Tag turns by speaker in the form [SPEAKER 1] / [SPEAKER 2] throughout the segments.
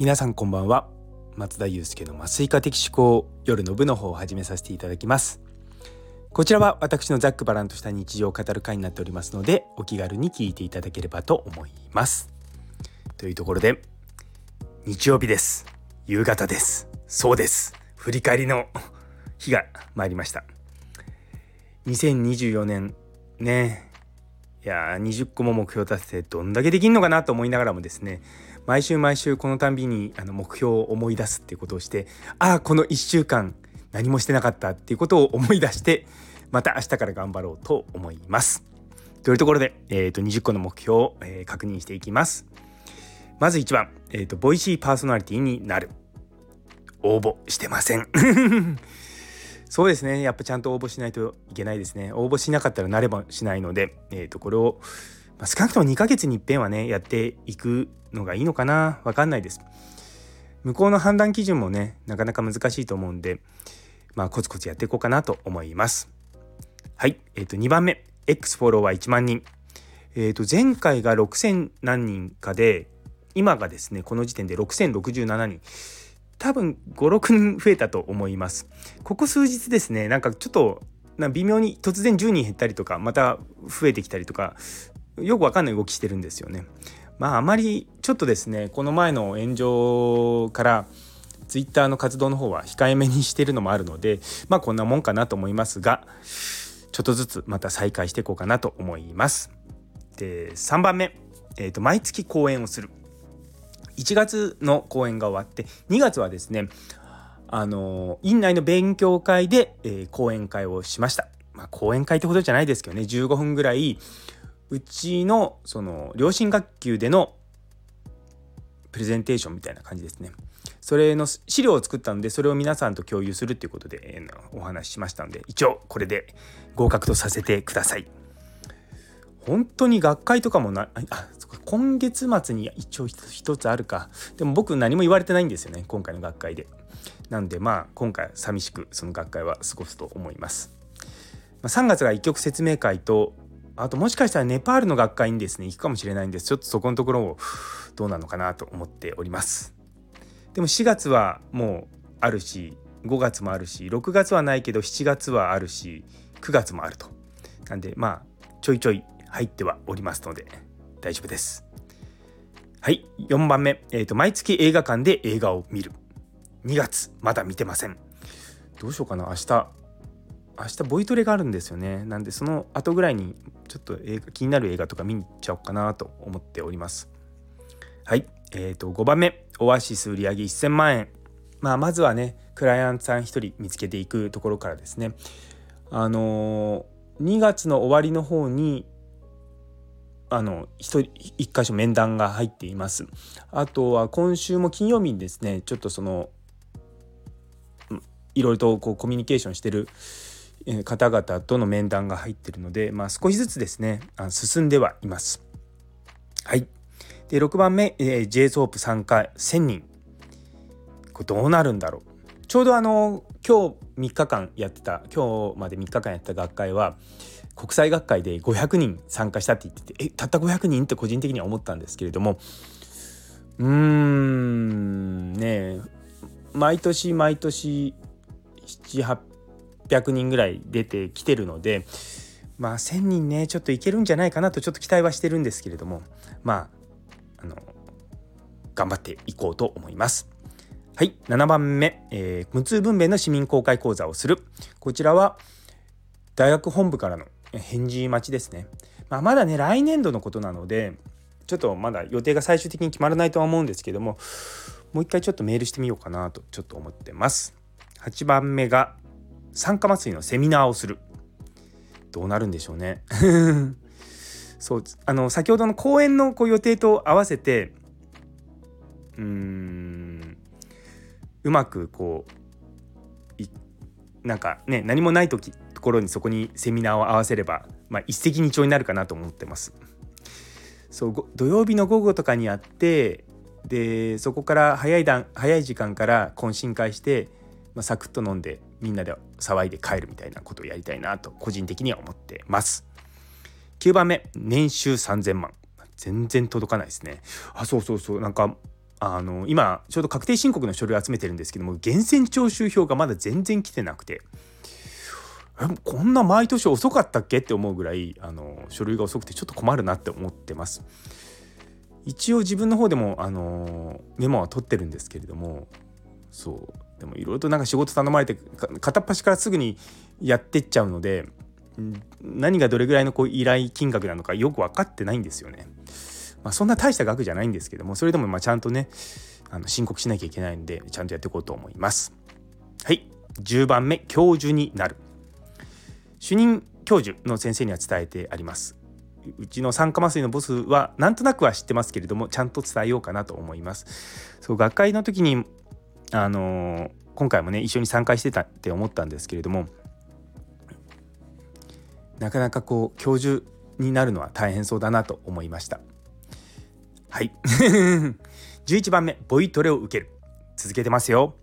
[SPEAKER 1] 皆さんこんばんは。松田祐介の麻酔科的思考夜の部の方を始めさせていただきます。こちらは私のざっくばらんとした日常を語る会になっておりますのでお気軽に聞いていただければと思います。というところで日曜日です。夕方です。そうです。振り返りの日が参りました。2024年。ね。いや20個も目標達成どんだけできんのかなと思いながらもですね毎週毎週このたんびにあの目標を思い出すっていうことをしてああこの1週間何もしてなかったっていうことを思い出してまた明日から頑張ろうと思います。というところで、えー、と20個の目標を、えー、確認していきます。まず1番、えーと、ボイシーパーソナリティになる。応募してません。そうですね。やっぱちゃんと応募しないといけないですね。応募しなかったらなればしないので、え、ー、と、これを、まあ、少なくとも2ヶ月に一遍はね、やっていくのがいいのかな。わかんないです。向こうの判断基準もねなかなか難しいと思うんでまあコツコツやっていこうかなと思います。はい。えっ、ー、と2番目。X フォロワー1万人。えっ、ー、と前回が6000何人かで今がですねこの時点で6067人。多分56人増えたと思います。ここ数日ですねなんかちょっと微妙に突然10人減ったりとかまた増えてきたりとかよくわかんない動きしてるんですよねまああまりちょっとですねこの前の炎上からツイッターの活動の方は控えめにしてるのもあるのでまあこんなもんかなと思いますがちょっとずつまた再開していこうかなと思います。で3番目、えーと、毎月講演をする1月の講演が終わって2月はですねあの院内の勉強会で、えー、講演会をしました。まあ、講演会ってほどじゃないですけどね15分ぐらいうちのその良心学級でのプレゼンテーションみたいな感じですね。それの資料を作ったのでそれを皆さんと共有するっていうことでお話ししましたので一応これで合格とさせてください。本当に学会とかもなあ今月末に一応一つあるかでも僕何も言われてないんですよね今回の学会で。なんでまあ今回寂しくその学会は過ごすと思います。3月が一曲説明会とあともしかしたらネパールの学会にですね行くかもしれないんです。ちょっとそこのところをどうなのかなと思っております。でも4月はもうあるし5月もあるし6月はないけど7月はあるし9月もあると。なんでまあちょいちょい入ってはおりますので大丈夫です。はい4番目、えーと、毎月映画館で映画を見る。2月まだ見てません。どうしようかな。明日明日ボイトレがあるんですよね。なんでその後ぐらいにちょっと映画気になる映画とか見に行っちゃおうかなと思っております。はい。えーと5番目。オアシス売上1000万円。まあまずはねクライアントさん1人見つけていくところからですね。あのー、2月の終わりの方にあの一一箇所面談が入っています。あとは今週も金曜日にですねちょっとそのいろいろとこうコミュニケーションしてる方々との面談が入ってるので、まあ、少しずつですね進んではいます。はい。で6番目、えー、JSOP 参加1000人これどうなるんだろうちょうどあの今日3日間やってた今日まで3日間やった学会は国際学会で500人参加したって言っててえたった500人って個人的には思ったんですけれどもうーんね毎年毎年7 8 600人ぐらい出てきてるのでまあ1,000人ねちょっといけるんじゃないかなとちょっと期待はしてるんですけれどもまああの頑張っていこうと思います。はい7番目、えー、無痛分娩の市民公開講座をする。こちらは大学本部からの返事待ちですね、まあ、まだね来年度のことなのでちょっとまだ予定が最終的に決まらないとは思うんですけどももう一回ちょっとメールしてみようかなとちょっと思ってます。8番目が酸化麻酔のセミナーをするどうなるんでしょうね そうあの先ほどの講演のこう予定と合わせてうーんうまくこうなんかね何もない時ところにそこにセミナーを合わせれば、まあ、一石二鳥になるかなと思ってます。そう土曜日の午後とかにやってでそこから早い段早い時間から懇親会して、まあ、サクッと飲んでみんなで騒いで帰るみたいなことをやりたいなと個人的には思ってます。9番目年収3000万。全然届かないですね。あそうそうそう。なんかあの今ちょうど確定申告の書類を集めてるんですけども源泉徴収票がまだ全然来てなくて。こんな毎年遅かったっけって思うぐらいあの書類が遅くてちょっと困るなって思ってます。一応自分の方でもあのメモは取ってるんですけれどもそう。でもいろいろとなんか仕事頼まれて片っ端からすぐにやってっちゃうので何がどれぐらいのこう依頼金額なのかよく分かってないんですよね。まあ、そんな大した額じゃないんですけどもそれでもまあちゃんとねあの申告しなきゃいけないんでちゃんとやっていこうと思います。はい10番目教授になる主任教授の先生には伝えてありますうちの酸化麻酔のボスはなんとなくは知ってますけれどもちゃんと伝えようかなと思いますそう学会の時にあの、今回もね一緒に参加してたって思ったんですけれどもなかなかこう教授になるのは大変そうだなと思いました。はい。11番目ボイトレを受ける。続けてますよ。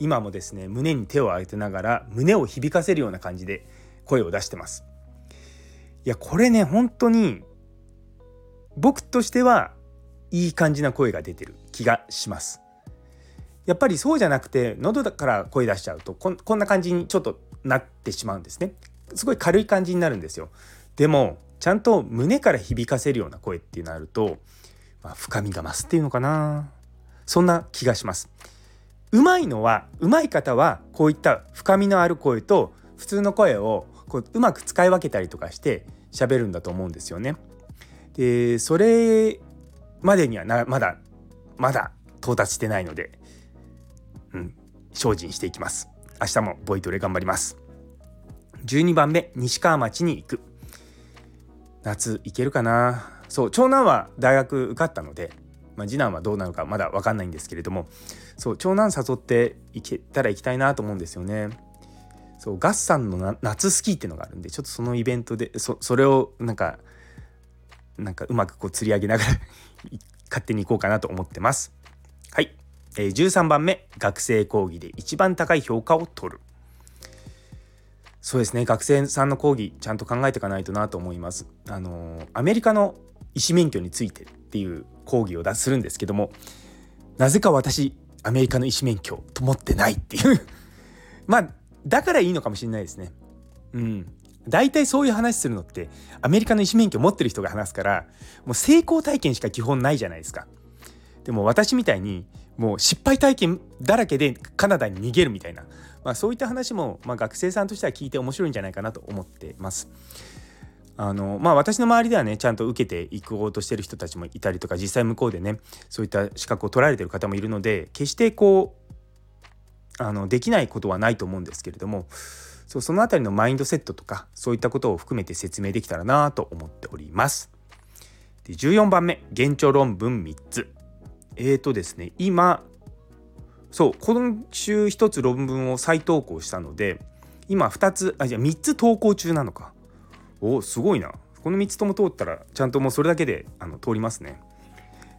[SPEAKER 1] 今もですね胸に手を当てながら胸を響かせるような感じで声を出してます。いやこれね本当に僕としてはいい感じな声が出てる気がします。やっぱりそうじゃなくて喉から声出しちゃうとこんな感じにちょっとなってしまうんですね。すごい軽い感じになるんですよ。でもちゃんと胸から響かせるような声ってなると、まあ、深みが増すっていうのかな。そんな気がします。うまいのはうまい方はこういった深みのある声と普通の声をこううまく使い分けたりとかして喋るんだと思うんですよね。でそれまでにはなまだまだ到達してないので、うん、精進していきます。明日もボイトレ頑張ります。12番目西川町に行く夏行けるかな？そう長男は大学受かったので、まあ、次男はどうなのかまだ分かんないんですけれどもそう長男誘って行けたら行きたいなと思うんですよね。そうガッサンの夏スキーっていうのがあるんでちょっとそのイベントでそそれをなんかなんかうまくこう釣り上げながら 勝手に行こうかなと思ってます。はい、え、13番目学生講義で一番高い評価を取る。そうですね学生さんの講義ちゃんと考えていかないとなと思います。あの、アメリカの医師免許についてっていう講義を出するんですけどもなぜか私アメリカの医師免許と思ってないっていう まあだからいいのかもしれないですね。うん。大体そういう話するのってアメリカの医師免許持ってる人が話すからもう成功体験しか基本ないじゃないですか。でも私みたいにもう失敗体験だらけでカナダに逃げるみたいな、まあ、そういった話も、まあ、学生さんとしては聞いて面白いんじゃないかなと思ってます。あのまあ私の周りではねちゃんと受けていこうとしてる人たちもいたりとか実際向こうでねそういった資格を取られてる方もいるので決してこうあのできないことはないと思うんですけれどもそうその辺りのマインドセットとかそういったことを含めて説明できたらなと思っております。で14番目現状論文3つ。えーとですね今そう今週1つ論文を再投稿したので今2つあじゃあ3つ投稿中なのか。おすごいな。この3つとも通ったらちゃんともうそれだけであの通りますね。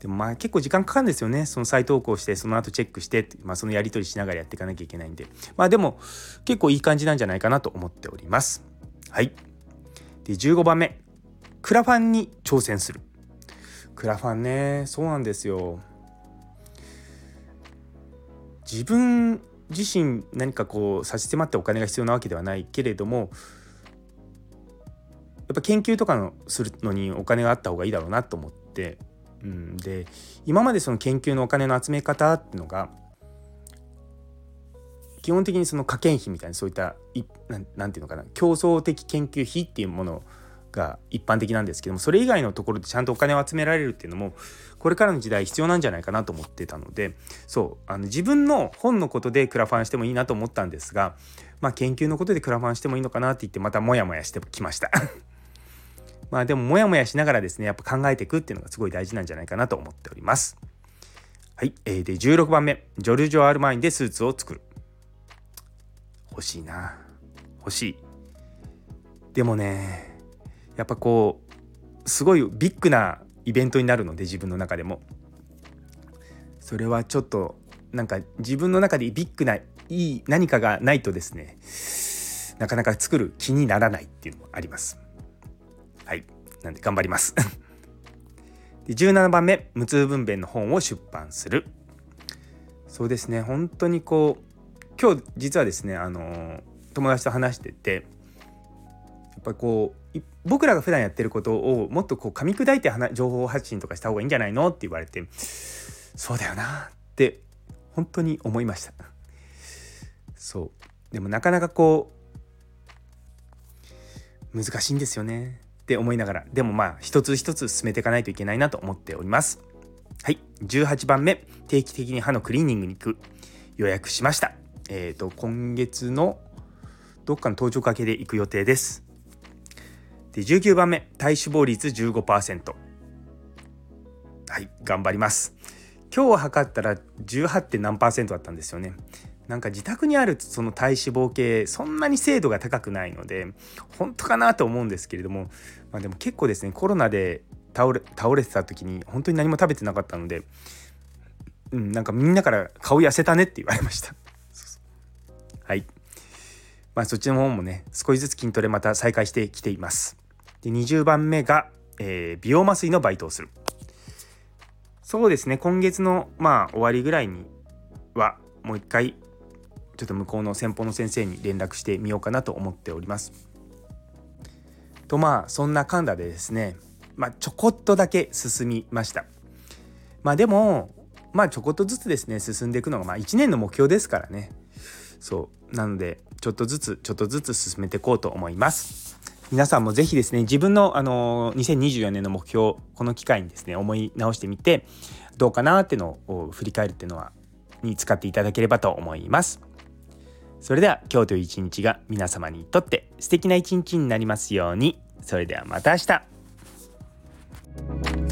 [SPEAKER 1] でもまあ結構時間かかるんですよね。その再投稿してその後チェックして、まあ、そのやり取りしながらやっていかなきゃいけないんで。まあでも結構いい感じなんじゃないかなと思っております。はい。で15番目。クラファンに挑戦する。クラファンねそうなんですよ。自分自身何かこう差し迫ってお金が必要なわけではないけれどもやっぱ研究とかのするのにお金があった方がいいだろうなと思ってうん、で今までその研究のお金の集め方っていうのが基本的にその科研費みたいなそういったい何て言うのかな競争的研究費っていうものが一般的なんですけどもそれ以外のところでちゃんとお金を集められるっていうのもこれからの時代必要なんじゃないかなと思ってたのでそうあの自分の本のことでクラファンしてもいいなと思ったんですが、まあ、研究のことでクラファンしてもいいのかなって言ってまたモヤモヤしてきました。まあでもモヤモヤしながらですねやっぱ考えていくっていうのがすごい大事なんじゃないかなと思っております。はい、えー、で16番目。ジョルジョ・アルマインでスーツを作る。欲しいな。欲しい。でもねやっぱこうすごいビッグなイベントになるので自分の中でも。それはちょっとなんか自分の中でビッグないい何かがないとですねなかなか作る気にならないっていうのもあります。はい。なんで頑張ります。で17番目無痛分娩の本を出版する。そうですね。本当にこう今日実はですねあの友達と話しててっぱこう僕らが普段やってることをもっとこう噛み砕いて情報発信とかした方がいいんじゃないのって言われてそうだよなって本当に思いました。そう。でもなかなかこう難しいんですよね。って思いながらでもまあ一つ一つ進めていかないといけないなと思っております。はい。18番目。定期的に歯のクリーニングに行く。予約しました。えっ、ー、と今月のどっかの登場かけで行く予定です。で19番目体脂肪率15%はい頑張ります。今日測ったら 18. 点何だったんですよね。なんか自宅にあるその体脂肪計そんなに精度が高くないので本当かなと思うんですけれども、まあ、でも結構ですねコロナで倒れ倒れてた時に本当に何も食べてなかったので、うん、なんかみんなから顔痩せたねって言われました。はい。まあそっちの方もね少しずつ筋トレまた再開してきています。で20番目が、えー、美容麻酔のバイトをする。そうですね。今月のまあ終わりぐらいにはもう一回ちょっと向こうの先方の先生に連絡してみようかなと思っております。とまあそんなカンダでですねまあちょこっとだけ進みました。まあでもまあちょこっとずつですね進んでいくのがまあ1年の目標ですからね。そう。なのでちょっとずつちょっとずつ進めていこうと思います。皆さんもぜひですね自分のあの2024年の目標この機会にですね思い直してみてどうかなっていうのを振り返るっていうのはに使っていただければと思います。それでは今日という一日が皆様にとって素敵な一日になりますように。それではまた明日。